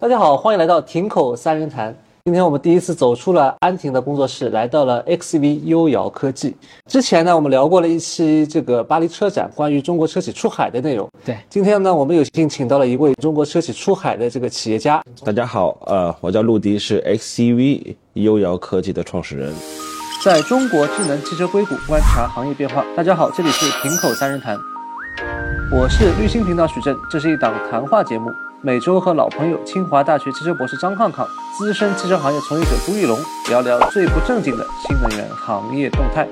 大家好，欢迎来到亭口三人谈。今天我们第一次走出了安亭的工作室，来到了 XCV 优遥科技。之前呢，我们聊过了一期这个巴黎车展关于中国车企出海的内容。对，今天呢，我们有幸请到了一位中国车企出海的这个企业家。大家好，呃，我叫陆迪，是 XCV 优遥科技的创始人。在中国智能汽车硅谷观察行业变化。大家好，这里是亭口三人谈，我是绿星频道许正，这是一档谈话节目。每周和老朋友清华大学汽车博士张抗抗、资深汽车行业从业者朱玉龙聊聊最不正经的新能源行业动态。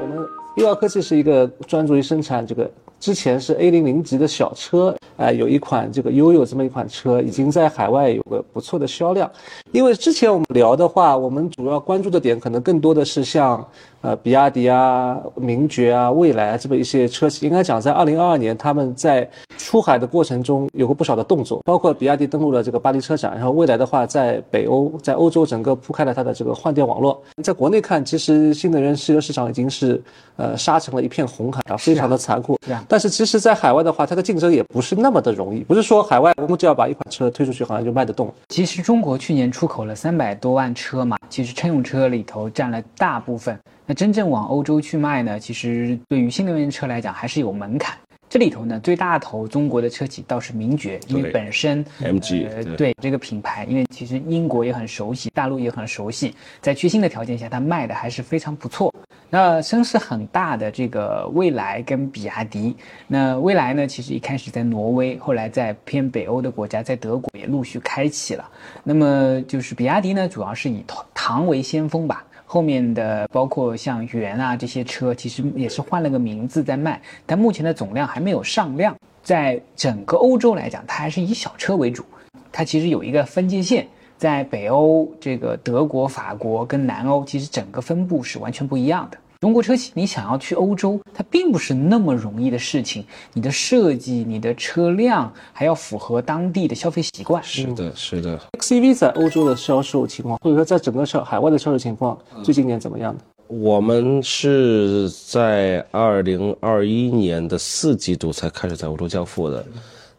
我们优瑶科技是一个专注于生产这个。之前是 A 零零级的小车，啊，有一款这个悠悠这么一款车，已经在海外有个不错的销量。因为之前我们聊的话，我们主要关注的点可能更多的是像，呃，比亚迪啊、名爵啊、蔚来啊这么一些车企。应该讲，在二零二二年，他们在出海的过程中有过不少的动作，包括比亚迪登陆了这个巴黎车展，然后蔚来的话在北欧、在欧洲整个铺开了它的这个换电网络。在国内看，其实新能源汽车市场已经是，呃，杀成了一片红海啊，非常的残酷。但是其实，在海外的话，它的竞争也不是那么的容易。不是说海外我们只要把一款车推出去，好像就卖得动。其实中国去年出口了三百多万车嘛，其实乘用车里头占了大部分。那真正往欧洲去卖呢，其实对于新能源车来讲还是有门槛。这里头呢，最大头中国的车企倒是名爵，因为本身 MG 对这个品牌，因为其实英国也很熟悉，大陆也很熟悉，在缺芯的条件下，它卖的还是非常不错。那声势很大的这个蔚来跟比亚迪，那蔚来呢，其实一开始在挪威，后来在偏北欧的国家，在德国也陆续开启了。那么就是比亚迪呢，主要是以唐为先锋吧。后面的包括像元啊这些车，其实也是换了个名字在卖，但目前的总量还没有上量。在整个欧洲来讲，它还是以小车为主。它其实有一个分界线，在北欧这个德国、法国跟南欧，其实整个分布是完全不一样的。中国车企，你想要去欧洲，它并不是那么容易的事情。你的设计、你的车辆还要符合当地的消费习惯。是的，是的。XEV 在欧洲的销售情况，或者说在整个销海外的销售情况，最近年怎么样的？我们是在二零二一年的四季度才开始在欧洲交付的。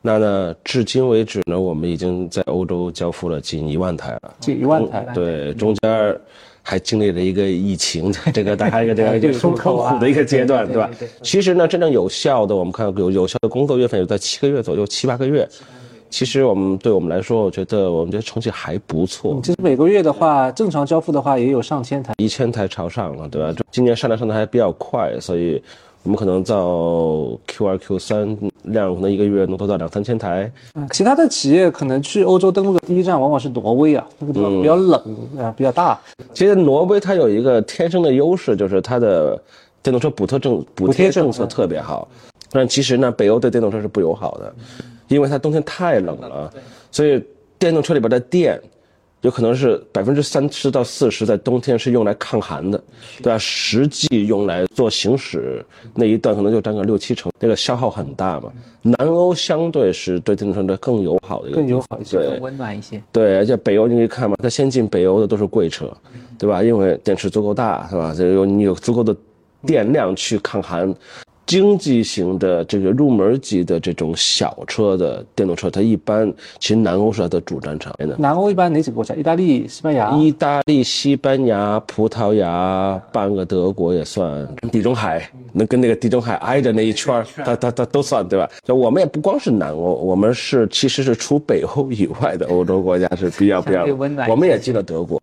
那呢，至今为止呢，我们已经在欧洲交付了近一万台了。近一万台。对，中间。还经历了一个疫情，这个大家一个这个这个很苦的一个阶段，对吧？其实呢，真正有效的，我们看有有效的工作月份有在七个月左右，七八个月。其实我们对我们来说，我觉得我们觉得成绩还不错。其实每个月的话，正常交付的话也有上千台，一千台朝上了，对吧？今年上来上的还比较快，所以。我们可能造 Q 二 Q 三量可能一个月能做到两三千台。其他的企业可能去欧洲登陆的第一站往往是挪威啊，那个地方比较冷啊，比较大。其实挪威它有一个天生的优势，就是它的电动车补贴政补贴政策特别好。但其实呢，北欧对电动车是不友好的，因为它冬天太冷了，所以电动车里边的电。有可能是百分之三十到四十在冬天是用来抗寒的，对吧？实际用来做行驶那一段可能就占个六七成，那个消耗很大嘛。南欧相对是对电动车的更友好的一个，更友好一些，更温暖一些。对，而且北欧你可以看嘛，它先进北欧的都是贵车，对吧？因为电池足够大，是吧？这有你有足够的电量去抗寒。经济型的这个入门级的这种小车的电动车，它一般其实南欧是它的主战场。南欧一般哪几个国家？意大利、西班牙。意大利、西班牙、葡萄牙，半个德国也算。地中海能跟那个地中海挨着那一圈它它它都算对吧？就我们也不光是南欧，我们是其实是除北欧以外的欧洲国家是比较比较温暖。我们也进了德国。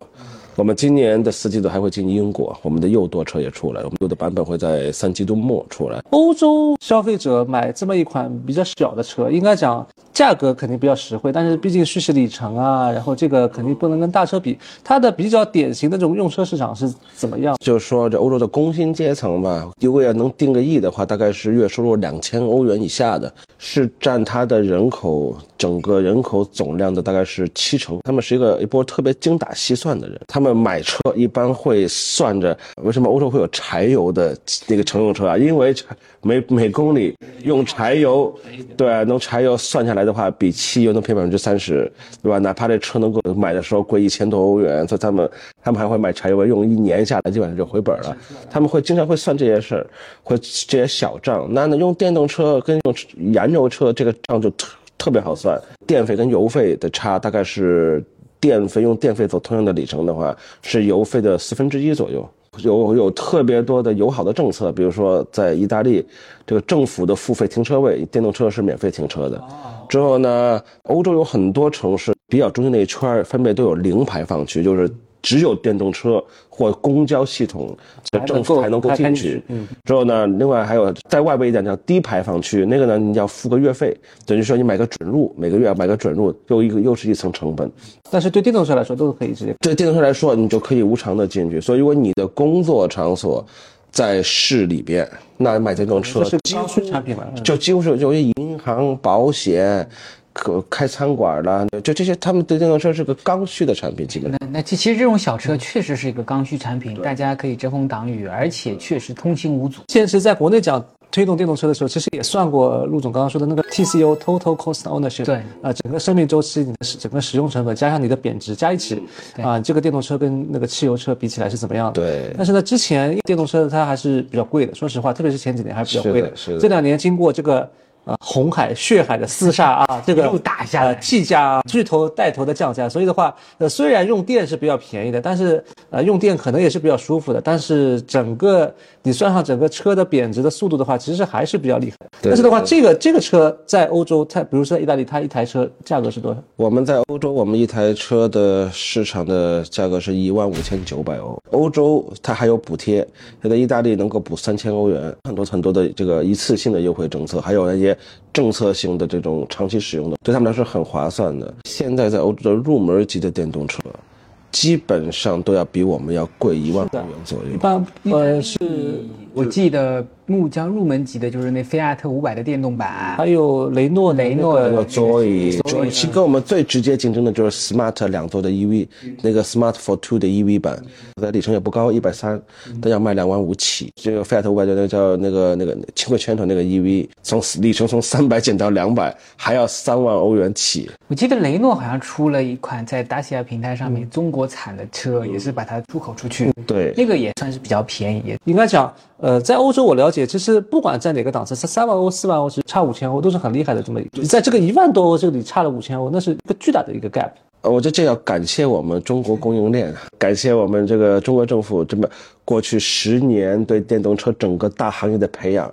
我们今年的四季度还会进英国，我们的右舵车也出来，我们右的版本会在三季度末出来。欧洲消费者买这么一款比较小的车，应该讲价格肯定比较实惠，但是毕竟蓄时里程啊，然后这个肯定不能跟大车比。它的比较典型的这种用车市场是怎么样？就是说这欧洲的工薪阶层吧，如果要能定个亿的话，大概是月收入两千欧元以下的，是占它的人口整个人口总量的大概是七成。他们是一个一波特别精打细算的人，他们。买车一般会算着，为什么欧洲会有柴油的那个乘用车啊？因为每每公里用柴油，对，能柴油算下来的话，比汽油能便宜百分之三十，对吧？哪怕这车能够买的时候贵一千多欧元，所以他们他们还会买柴油，用一年下来基本上就回本了。他们会经常会算这些事儿，会这些小账。那呢，用电动车跟用燃油车这个账就特。特别好算，电费跟油费的差大概是电费用电费走同样的里程的话，是油费的四分之一左右。有有特别多的友好的政策，比如说在意大利，这个政府的付费停车位，电动车是免费停车的。之后呢，欧洲有很多城市比较中心那一圈分别都有零排放区，就是只有电动车或公交系统的政府才能够进去。嗯。之后呢，另外还有在外围一点叫低排放区，那个呢你要付个月费，等于说你买个准入，每个月要买个准入，又一个又是一层成本。但是对电动车来说都是可以直接。对电动车来说，你就可以无偿的进去。所以如果你的工作场所在市里边，那买电动车是刚需产品嘛？就几乎是由于银行、保险。可开餐馆了，就这些，他们对电动车是个刚需的产品，基本。那那其其实这种小车确实是一个刚需产品，大家可以遮风挡雨，而且确实通行无阻。现实在国内讲推动电动车的时候，其实也算过陆总刚刚说的那个 TCO Total Cost Ownership。对，啊，整个生命周期，你的整个使用成本加上你的贬值加一起，啊，这个电动车跟那个汽油车比起来是怎么样的？对。但是呢，之前电动车它还是比较贵的，说实话，特别是前几年还是比较贵的。是的。这两年经过这个。啊，红海、血海的厮杀啊，这个又打下来，T 价巨头带头的降价，所以的话，呃，虽然用电是比较便宜的，但是呃，用电可能也是比较舒服的，但是整个你算上整个车的贬值的速度的话，其实还是比较厉害。但是的话，这个这个车在欧洲，它比如说在意大利，它一台车价格是多少？我们在欧洲，我们一台车的市场的价格是一万五千九百欧，欧洲它还有补贴，现在意大利能够补三千欧元，很多很多的这个一次性的优惠政策，还有那些。政策性的这种长期使用的，对他们来说很划算的。现在在欧洲的入门级的电动车。基本上都要比我们要贵一万欧元左右。一般呃是，我记得木江入门级的就是那菲亚特五百的电动版，还有雷诺雷诺的 Joy。其实跟我们最直接竞争的就是 Smart 两座的 EV，那个 Smart for Two 的 EV 版，的里程也不高，一百三，但要卖两万五起。这个菲亚特五百的那叫那个那个轻轨圈头那个 EV，从里程从三百减到两百，还要三万欧元起。我记得雷诺好像出了一款在达西亚平台上面中国。国产的车也是把它出口出去，对，那个也算是比较便宜。应该讲，呃，在欧洲我了解，其实不管在哪个档次，三三万欧、四万欧，其实差五千欧都是很厉害的。这么，在这个一万多欧这里差了五千欧，那是一个巨大的一个 gap。呃，我觉得这要感谢我们中国供应链，感谢我们这个中国政府这么过去十年对电动车整个大行业的培养，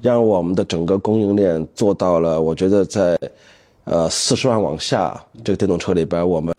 让我们的整个供应链做到了。我觉得在。呃，四十万往下，这个电动车里边，我们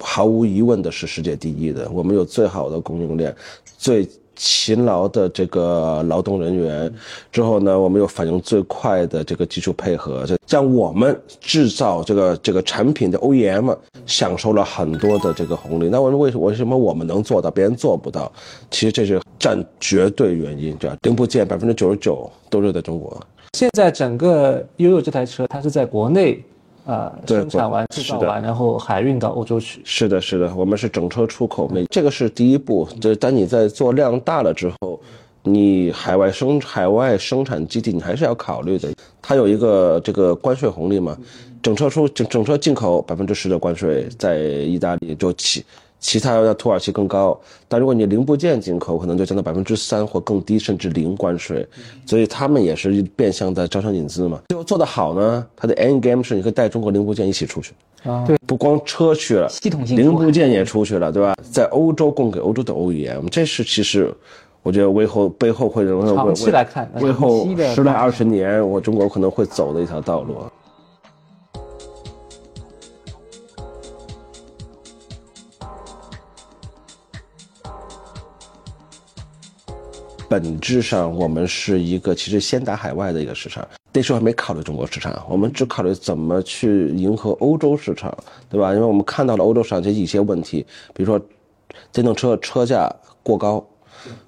毫无疑问的是世界第一的。我们有最好的供应链，最勤劳的这个劳动人员，之后呢，我们有反应最快的这个技术配合，这让我们制造这个这个产品的 OEM 享受了很多的这个红利。那我们为什为什么我们能做到，别人做不到？其实这是占绝对原因，对吧？零部件百分之九十九都是在中国。现在整个悠悠这台车，它是在国内。呃，生产完、制造完，然后海运到欧洲去。是的，是的，我们是整车出口，每这个是第一步。这当你在做量大了之后，你海外生海外生产基地你还是要考虑的。它有一个这个关税红利嘛，整车出整整车进口百分之十的关税，在意大利就起。其他要土耳其更高，但如果你零部件进口，可能就降到百分之三或更低，甚至零关税。所以他们也是变相的招商引资嘛。最后做得好呢，它的 end game 是你可以带中国零部件一起出去啊，对，不光车去了，系统性零部件也出去了，对吧？在欧洲供给欧洲的 OEM，这是其实我觉得为后背后会长期来看，为后十来二十年，我中国可能会走的一条道路。本质上，我们是一个其实先打海外的一个市场，那时候还没考虑中国市场，我们只考虑怎么去迎合欧洲市场，对吧？因为我们看到了欧洲市场这一些问题，比如说电动车车价过高，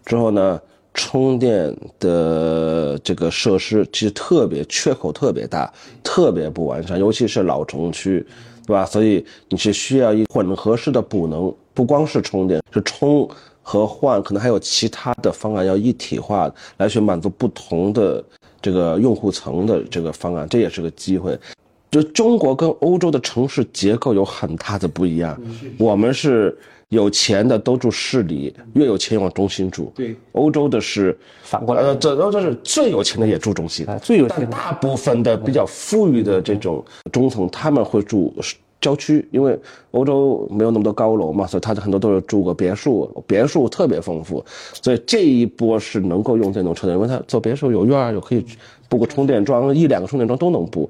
之后呢，充电的这个设施其实特别缺口特别大，特别不完善，尤其是老城区，对吧？所以你是需要一混合式的补能，不光是充电，是充。和换可能还有其他的方案要一体化来去满足不同的这个用户层的这个方案，这也是个机会。就中国跟欧洲的城市结构有很大的不一样，我们是有钱的都住市里，越有钱往中心住。对，欧洲的是反过来呃，这欧洲是最有钱的也住中心，啊，最有钱大部分的比较富裕的这种中层，他们会住郊区，因为欧洲没有那么多高楼嘛，所以他很多都是住个别墅，别墅特别丰富，所以这一波是能够用电动车的，因为他做别墅有院儿，有可以布个充电桩，一两个充电桩都能布。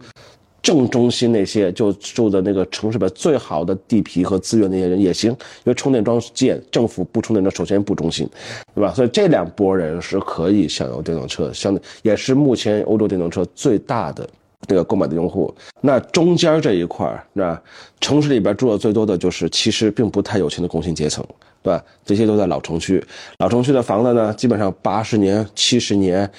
正中心那些就住的那个城市里边最好的地皮和资源那些人也行，因为充电桩建，政府不充电桩首先不中心，对吧？所以这两拨人是可以享有电动车，相对也是目前欧洲电动车最大的这个购买的用户。那中间这一块儿，那城市里边住的最多的就是其实并不太有钱的工薪阶层，对吧？这些都在老城区，老城区的房子呢，基本上八十年、七十年。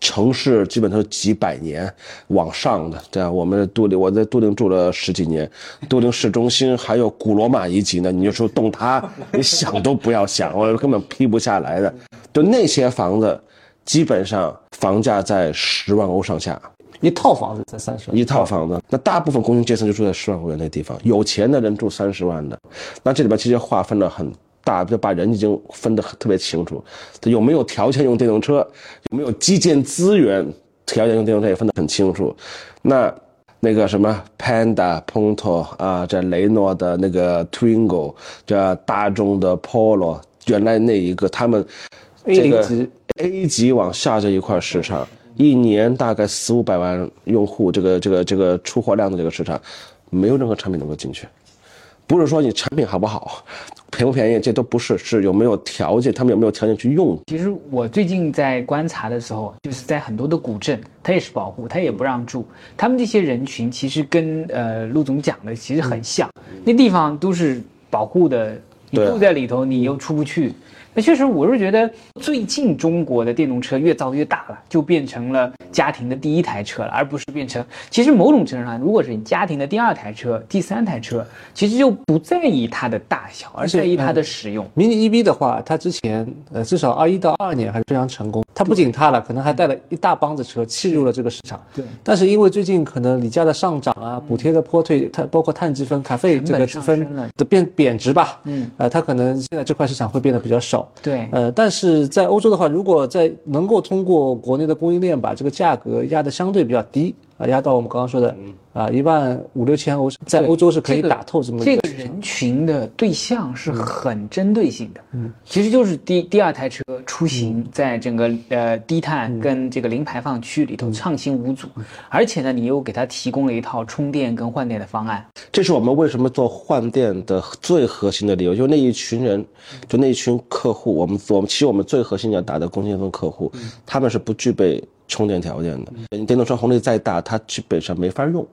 城市基本都是几百年往上的，这样我们都灵，我在都灵住了十几年，都灵市中心还有古罗马遗迹呢，你就说动它，你想都不要想，我根本批不下来的。就那些房子，基本上房价在十万欧上下，一套房子才三十万，一套房子，那大部分工薪阶层就住在十万欧元那地方，有钱的人住三十万的，那这里边其实划分了很。大就把人已经分得特别清楚，他有没有条件用电动车，有没有基建资源，条件用电动车也分得很清楚。那那个什么 Panda、Punto 啊，这雷诺的那个 Twingo，这大众的 Polo，原来那一个他们 A 零级 A 级往下这一块市场，一年大概四五百万用户，这个这个这个出货量的这个市场，没有任何产品能够进去。不是说你产品好不好，便不便宜，这都不是，是有没有条件，他们有没有条件去用。其实我最近在观察的时候，就是在很多的古镇，它也是保护，它也不让住。他们这些人群其实跟呃陆总讲的其实很像，那地方都是保护的，你住在里头，你又出不去。那确实，我是觉得最近中国的电动车越造越大了，就变成了家庭的第一台车了，而不是变成。其实某种程度上，如果是你家庭的第二台车、第三台车，其实就不在意它的大小，而在意它的使用。迷你 EV 的话，它之前呃至少二一到二二年还是非常成功。它不仅塌了，可能还带了一大帮子车弃入了这个市场。对。但是因为最近可能锂价的上涨啊，补贴的坡退，它包括碳积分、卡费这个积分的变贬值吧，嗯，呃，它可能现在这块市场会变得比较少。对，呃，但是在欧洲的话，如果在能够通过国内的供应链把这个价格压得相对比较低啊，压到我们刚刚说的啊一万五六千欧，在欧洲是可以打透这么一这个人群的对象是很针对性的，嗯，其实就是第第二台车出行在整个呃低碳跟这个零排放区里头畅行无阻，而且呢，你又给他提供了一套充电跟换电的方案，这是我们为什么做换电的最核心的理由，就那一群人，就那一群客户，我们我们其实我们最核心要打的工薪阶层客户，他们是不具备充电条件的。你电动车红利再大，它基本上没法用。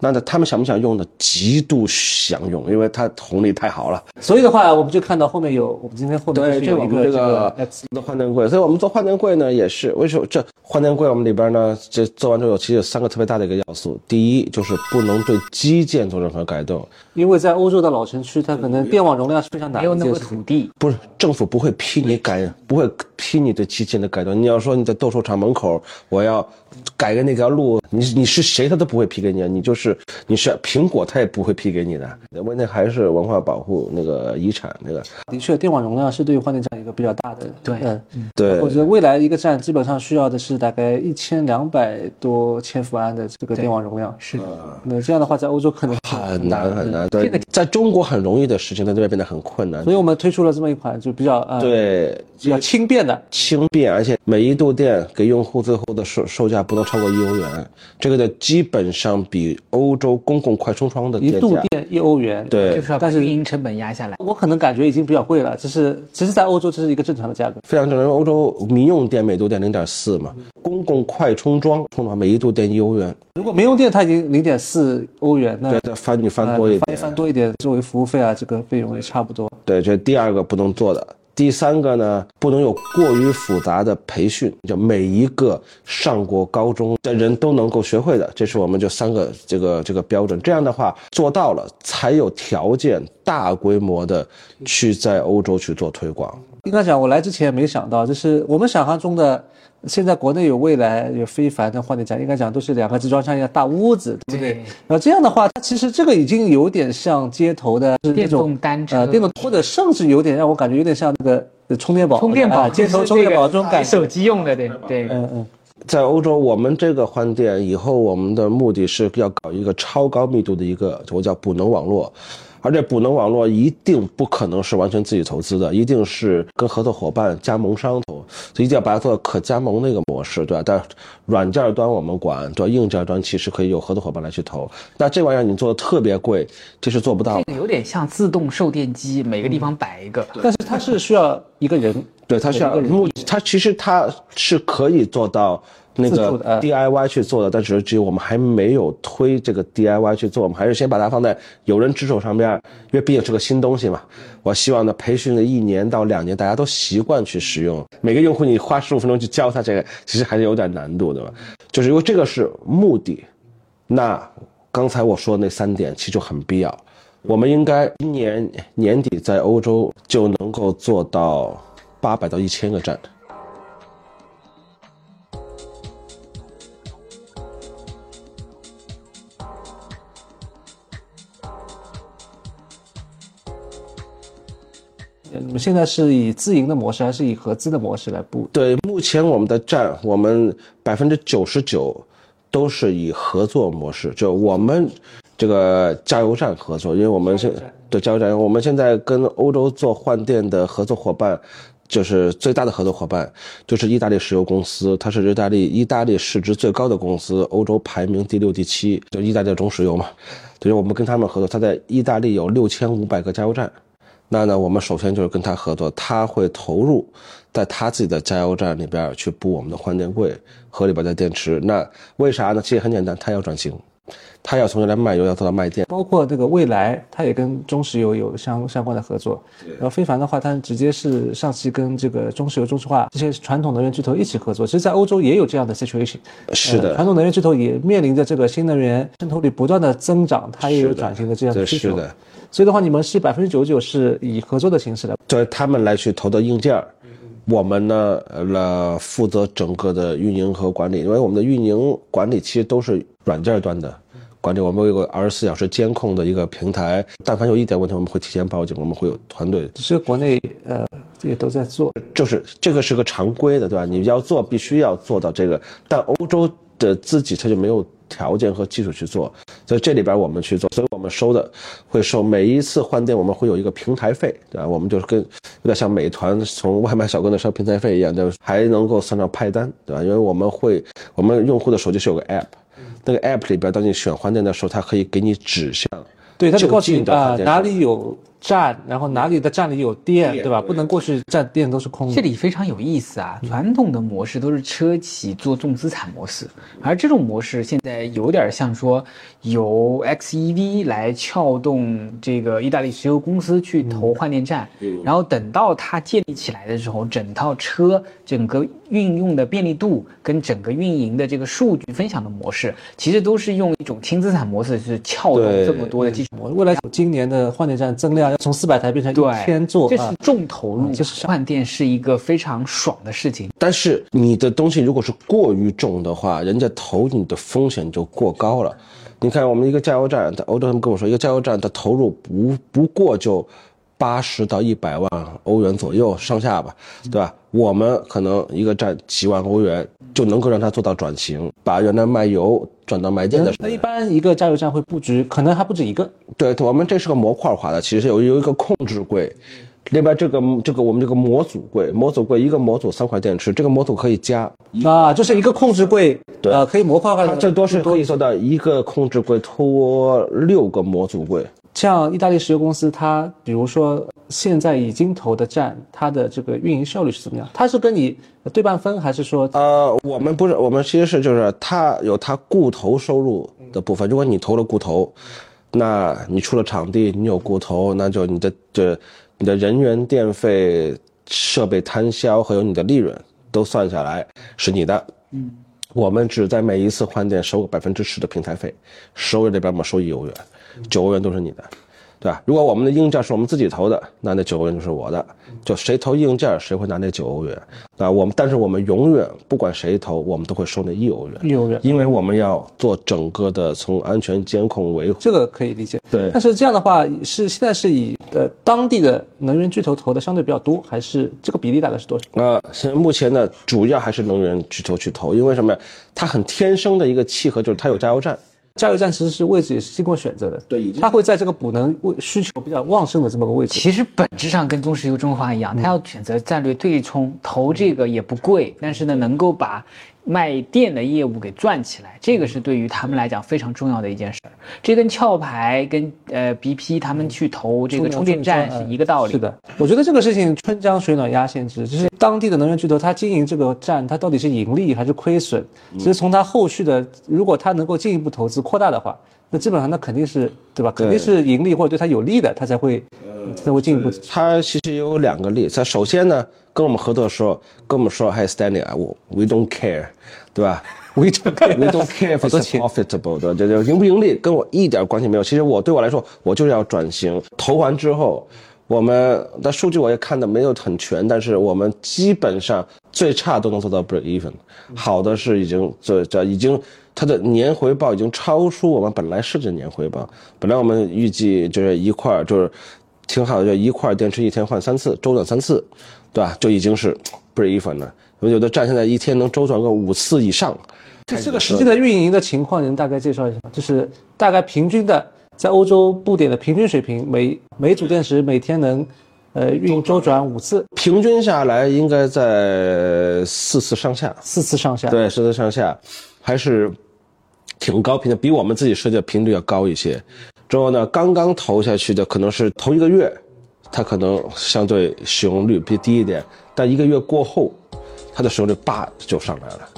那呢，他们想不想用呢？极度想用，因为它红利太好了。所以的话，我们就看到后面有我们今天后面对，就我们这个的换电柜，所以我们做换电柜呢，也是为什么这换电柜我们里边呢，这做完之后有其实有三个特别大的一个要素，第一就是不能对基建做任何改动，因为在欧洲的老城区，它可能电网容量是非常大没有那么一件事情。土地，不是政府不会批你改，不会批你对基建的改动。你要说你在斗兽场门口，我要改个那条路，你你是谁他都不会批给你，你就是你是苹果他也不会批给你的，因为那还是文化保护那个遗产那个。的确，电网容量是对于换电站一个比较大的。对嗯，对我觉得未来一个站基本上需要的是大概一千两百多千伏安的这个电网容量。是的，那这样的话，在欧洲可能很难很难，对，在中国很容易的事情，在这边变得很困难所。以我们推出了这么一款就比较呃对，比较轻便的，轻便，而且每一度电给用户最后的售售价不能超过一欧元，这个的基本上比欧洲公共快充桩的一度电一欧元。对就是要把但是运营成本压下来。我可能感觉已经比较贵了，这是其实，在欧洲这是一个正常的价格。非常正常。因为欧洲民用电每度电零点四嘛，公共快充桩充的话每一度电一欧元，如果民用电它已经零点四欧元，那对，再翻你翻呃多一点。翻一翻多一点，作为服务费啊，这个费用也差不多。对，这第二个不能做的。第三个呢，不能有过于复杂的培训，就每一个上过高中的人都能够学会的，这是我们就三个这个这个标准。这样的话做到了，才有条件大规模的去在欧洲去做推广。应该讲，我来之前没想到，就是我们想象中的现在国内有未来有非凡的换电站，应该讲都是两个集装箱一样大屋子，对不对？对然后这样的话，它其实这个已经有点像街头的是电动单车呃，电动或者甚至有点让我感觉有点像那个呃充电宝，充电宝啊，街 头充电宝这种感觉。手机用的，对对。嗯嗯，在欧洲，我们这个换电以后，我们的目的是要搞一个超高密度的一个，我叫补能网络，而且补能网络一定不可能是完全自己投资的，一定是跟合作伙伴、加盟商投，所以一定要把它做到可加盟的一个模式，对吧？但软件端我们管，对吧？硬件端其实可以有合作伙伴来去投。那这玩意儿你做的特别贵，这是做不到的。这个有点像自动售电机，每个地方摆一个。但是它是需要一个人，对，它需要目，它其实它是可以做到那个 DIY 去做的，但是只有我们还没有推这个 DIY 去做，我们还是先把它放在有人之手上边，因为毕竟是个新东西嘛。我希望呢，培训了一年到两年，大家都习惯去使用。每个用户你花十五分钟去教他这个，其实还是有点难度的吧？就是因为这个是目的。那刚才我说的那三点其实就很必要。我们应该今年年底在欧洲就能够做到八百到一千个站。你们现在是以自营的模式还是以合资的模式来布？对，目前我们的站，我们百分之九十九都是以合作模式，就我们这个加油站合作，因为我们现对加油站，我们现在跟欧洲做换电的合作伙伴。就是最大的合作伙伴，就是意大利石油公司，它是意大利意大利市值最高的公司，欧洲排名第六、第七，就意大利的中石油嘛。就是我们跟他们合作，他在意大利有六千五百个加油站，那呢，我们首先就是跟他合作，他会投入在他自己的加油站里边去补我们的换电柜和里边的电池。那为啥呢？其实很简单，他要转型，他要从原来卖油要做到卖电。包括这个未来，他也跟中石油有相相关的合作。然后非凡的话，它直接是上汽跟这个中石油、中石化这些传统能源巨头一起合作。其实，在欧洲也有这样的 situation。是的呃传统能源巨头也面临着这个新能源渗透率不断的增长，它也有转型的这样的对需求。是的所以的话，你们是百分之九十九是以合作的形式来。对他们来去投的硬件儿，我们呢呃负责整个的运营和管理，因为我们的运营管理其实都是软件端的管理，我们有个二十四小时监控的一个平台，但凡有一点问题，我们会提前报警，我们会有团队，只是国内呃也都在做。就是这个是个常规的，对吧？你要做必须要做到这个，但欧洲的自己他就没有条件和技术去做，所以这里边我们去做，所以我们收的会收每一次换电，我们会有一个平台费，对吧？我们就是跟有点像美团从外卖小哥那收平台费一样，就是还能够算上派单，对吧？因为我们会，我们用户的手机是有个 app，那个 app 里边，当你选换电的时候，它可以给你指向。对，它就告诉你啊、哪里有站，然后哪里的站里有电，对吧？不能过去站电都是空的。这里非常有意思啊！传统的模式都是车企做重资产模式，而这种模式现在有点像说由 XEV 来撬动这个意大利石油公司去投换电站，然后等到它建立起来的时候，整套车整个运用的便利度跟整个运营的这个数据分享的模式，其实都是用一种轻资产模式去撬动这么多的基础。我未来今年的换电站增量要从四百台变成对一千座这是啊。重投入，就是换电是一个非常爽的事情。但是你的东西如果是过于重的话，人家投你的风险就过高了。你看，我们一个加油站，在欧洲他们跟我说，一个加油站的投入不不过就八十到一百万欧元左右上下吧，对吧？我们可能一个站几万欧元就能够让它做到转型，把原来卖油转到卖电的。那一般一个加油站会布局，可能还不止一个。对，我们这是个模块化的，其实有有一个控制柜，另外这个这个我们这个模组柜，模组柜一个模组三块电池，这个模组可以加，啊，就是一个控制柜，对呃，可以模块化的。它最多是可以做到一个控制柜拖六个模组柜。像意大利石油公司，它比如说现在已经投的站，它的这个运营效率是怎么样？它是跟你对半分，还是说呃，我们不是，我们其实是就是它有它固投收入的部分。如果你投了固投，那你出了场地，你有固投，那就你的这你的人员电费、设备摊销还有你的利润都算下来是你的。嗯，我们只在每一次换电收个百分之十的平台费，十欧元这边我们收一欧元，九欧元都是你的。对吧？如果我们的硬件是我们自己投的，那那九欧元就是我的，就谁投硬件谁会拿那九欧元，啊，我们但是我们永远不管谁投，我们都会收那一欧元，一欧元因为我们要做整个的从安全监控维护。这个可以理解。对但是这样的话是现在是以呃当地的能源巨头投的相对比较多，还是这个比例大概是多少？呃，现在目前呢，主要还是能源巨头去投，因为什么呀？它很天生的一个契合就是它有加油站。加油站其实是位置也是经过选择的，对已经它会在这个补能位需求比较旺盛的这么个位置。其实本质上跟中石油、中华一样，它要选择战略对冲，投这个也不贵，但是呢，能够把卖电的业务给赚起来，这个是对于他们来讲非常重要的一件事儿。这跟壳牌、跟呃 BP 他们去投这个充电站是一个道理。是的，我觉得这个事情春江水暖鸭先知，就是当地的能源巨头，他经营这个站，他到底是盈利还是亏损？其实从他后续的，如果他能够进一步投资扩大的话，那基本上那肯定是对吧？肯定是盈利或者对他有利的，他才会才会进一步。它其实有两个例子。它首先呢，跟我们合作的时候，跟我们说，嗨，Stanley 啊，我 we don't care，对吧？We don't care, we don't care 钱 profitable 的，这这盈不盈利跟我一点关系没有。其实我对我来说，我就是要转型。投完之后，我们的数据我也看的没有很全，但是我们基本上最差都能做到 break even，好的是已经这这已经它的年回报已经超出我们本来设置的年回报。本来我们预计就是一块儿就是挺好的，就一块儿电池一天换三次，周转三次，对吧？就已经是 break even 了。有的站现在一天能周转个五次以上。就这个实际的运营的情况，您大概介绍一下吗？就是大概平均的在欧洲布点的平均水平，每每组电池每天能呃运周转五次，平均下来应该在四次上下，四次上下。对，四次上下，还是挺高频的，比我们自己设计的频率要高一些。之后呢，刚刚投下去的可能是头一个月，它可能相对使用率比低一点，但一个月过后，它的使用率叭就上来了。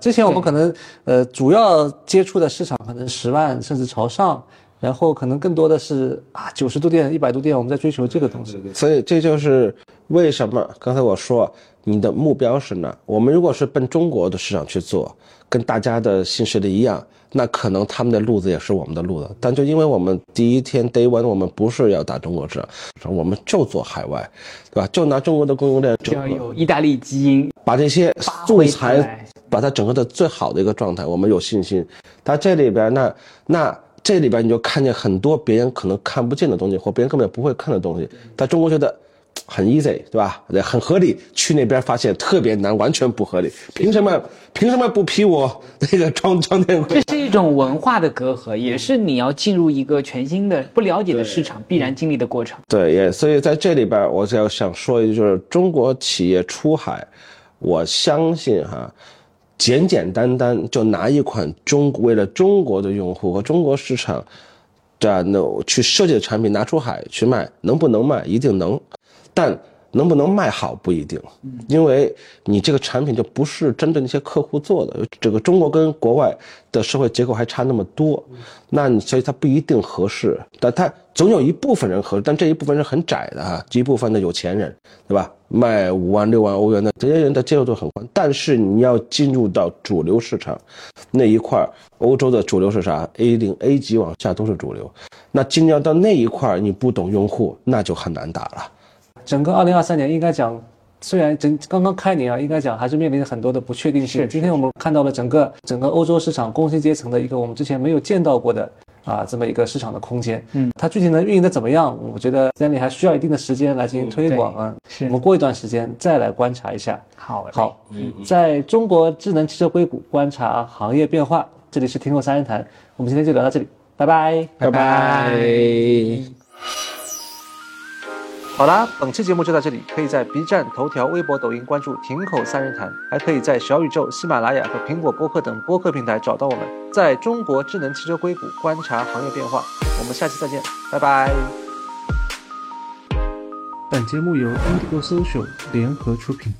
之前我们可能呃主要接触的市场可能十万甚至朝上，然后可能更多的是啊九十度电、一百度电，我们在追求这个东西。所以这就是为什么刚才我说你的目标是哪？我们如果是奔中国的市场去做，跟大家的新势力一样，那可能他们的路子也是我们的路子。但就因为我们第一天 day one，我们不是要打中国市场，我们就做海外，对吧？就拿中国的供应链，就要有意大利基因，把这些素材，把它整个的最好的一个状态，我们有信心。但这里边那那这里边你就看见很多别人可能看不见的东西，或别人根本不会看的东西，但中国觉得很 easy，对吧？对很合理。去那边发现特别难，完全不合理。凭什么？凭什么不批我那个装装电柜这？是一种文化的隔阂，也是你要进入一个全新的不了解的市场必然经历的过程。对，也所以在这里边，我就要想说一句，就是中国企业出海，我相信哈，简简单单就拿一款中为了中国的用户和中国市场，这样那去设计的产品拿出海去卖，能不能卖？一定能，但能不能卖好不一定，因为你这个产品就不是针对那些客户做的。这个中国跟国外的社会结构还差那么多，那你所以它不一定合适，但它总有一部分人合适，但这一部分人很窄的哈，一部分的有钱人，对吧？卖五万六万欧元的这些人的接受度很宽，但是你要进入到主流市场那一块，欧洲的主流是啥？A 零 A 级往下都是主流，那进入到那一块，你不懂用户，那就很难打了。整个二零二三年应该讲，虽然整刚刚开年啊，应该讲还是面临着很多的不确定性。今天我们看到了整个整个欧洲市场工薪阶层的一个我们之前没有见到过的啊这么一个市场的空间。嗯，它具体能运营的怎么样？我觉得 Stanley 还需要一定的时间来进行推广啊。是我们过一段时间再来观察一下。好嘞好，在中国智能汽车硅谷观察行业变化，这里是听后三人谈，我们今天就聊到这里，拜拜。拜拜。好啦，本期节目就到这里，可以在 B 站、头条、微博、抖音关注“停口三人谈”，还可以在小宇宙、喜马拉雅和苹果播客等播客平台找到我们。在中国智能汽车硅谷观察行业变化，我们下期再见，拜拜。本节目由 Indigo Social 联合出品。